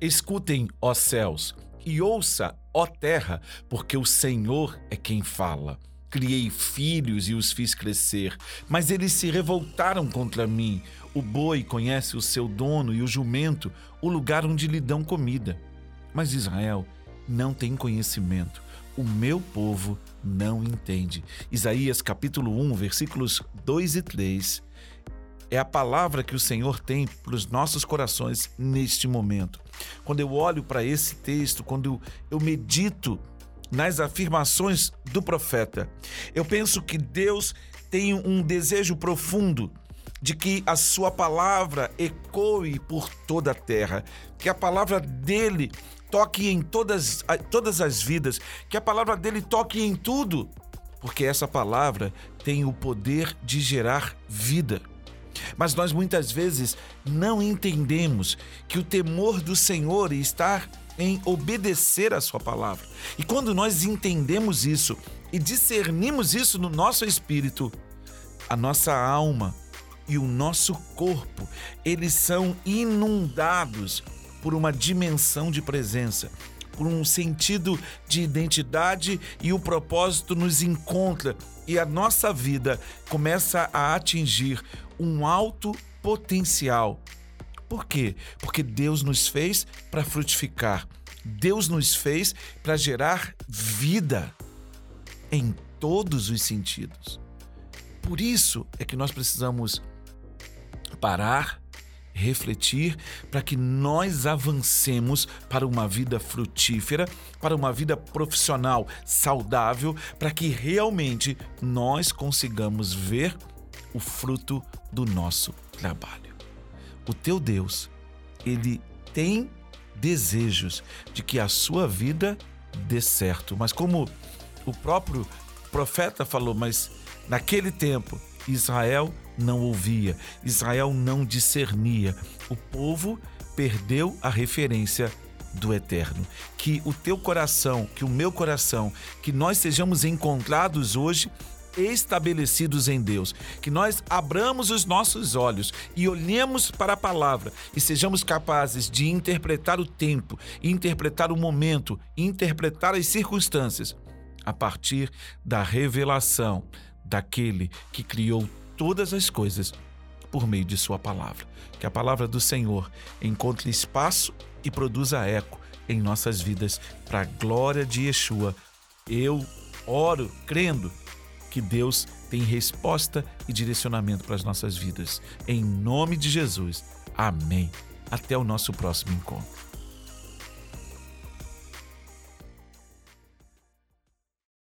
Escutem, ó céus, e ouça, ó terra, porque o Senhor é quem fala. Criei filhos e os fiz crescer, mas eles se revoltaram contra mim. O boi conhece o seu dono e o jumento o lugar onde lhe dão comida. Mas Israel não tem conhecimento. O meu povo não entende. Isaías capítulo 1, versículos 2 e 3 é a palavra que o Senhor tem para os nossos corações neste momento. Quando eu olho para esse texto, quando eu medito nas afirmações do profeta, eu penso que Deus tem um desejo profundo de que a sua palavra ecoe por toda a terra, que a palavra dele toque em todas, todas as vidas, que a palavra dele toque em tudo, porque essa palavra tem o poder de gerar vida. Mas nós muitas vezes não entendemos que o temor do Senhor está em obedecer a Sua palavra. E quando nós entendemos isso e discernimos isso no nosso espírito, a nossa alma e o nosso corpo, eles são inundados por uma dimensão de presença, por um sentido de identidade e o propósito nos encontra e a nossa vida começa a atingir um alto potencial. Por quê? Porque Deus nos fez para frutificar. Deus nos fez para gerar vida em todos os sentidos. Por isso é que nós precisamos parar, refletir, para que nós avancemos para uma vida frutífera, para uma vida profissional saudável, para que realmente nós consigamos ver o fruto do nosso trabalho. O teu Deus, ele tem desejos de que a sua vida dê certo, mas como o próprio profeta falou, mas naquele tempo Israel não ouvia, Israel não discernia, o povo perdeu a referência do eterno. Que o teu coração, que o meu coração, que nós sejamos encontrados hoje estabelecidos em Deus, que nós abramos os nossos olhos e olhemos para a palavra e sejamos capazes de interpretar o tempo, interpretar o momento, interpretar as circunstâncias a partir da revelação daquele que criou todas as coisas por meio de Sua palavra. Que a palavra do Senhor encontre espaço e produza eco em nossas vidas para a glória de Yeshua. Eu oro crendo que Deus tem resposta e direcionamento para as nossas vidas. Em nome de Jesus. Amém. Até o nosso próximo encontro.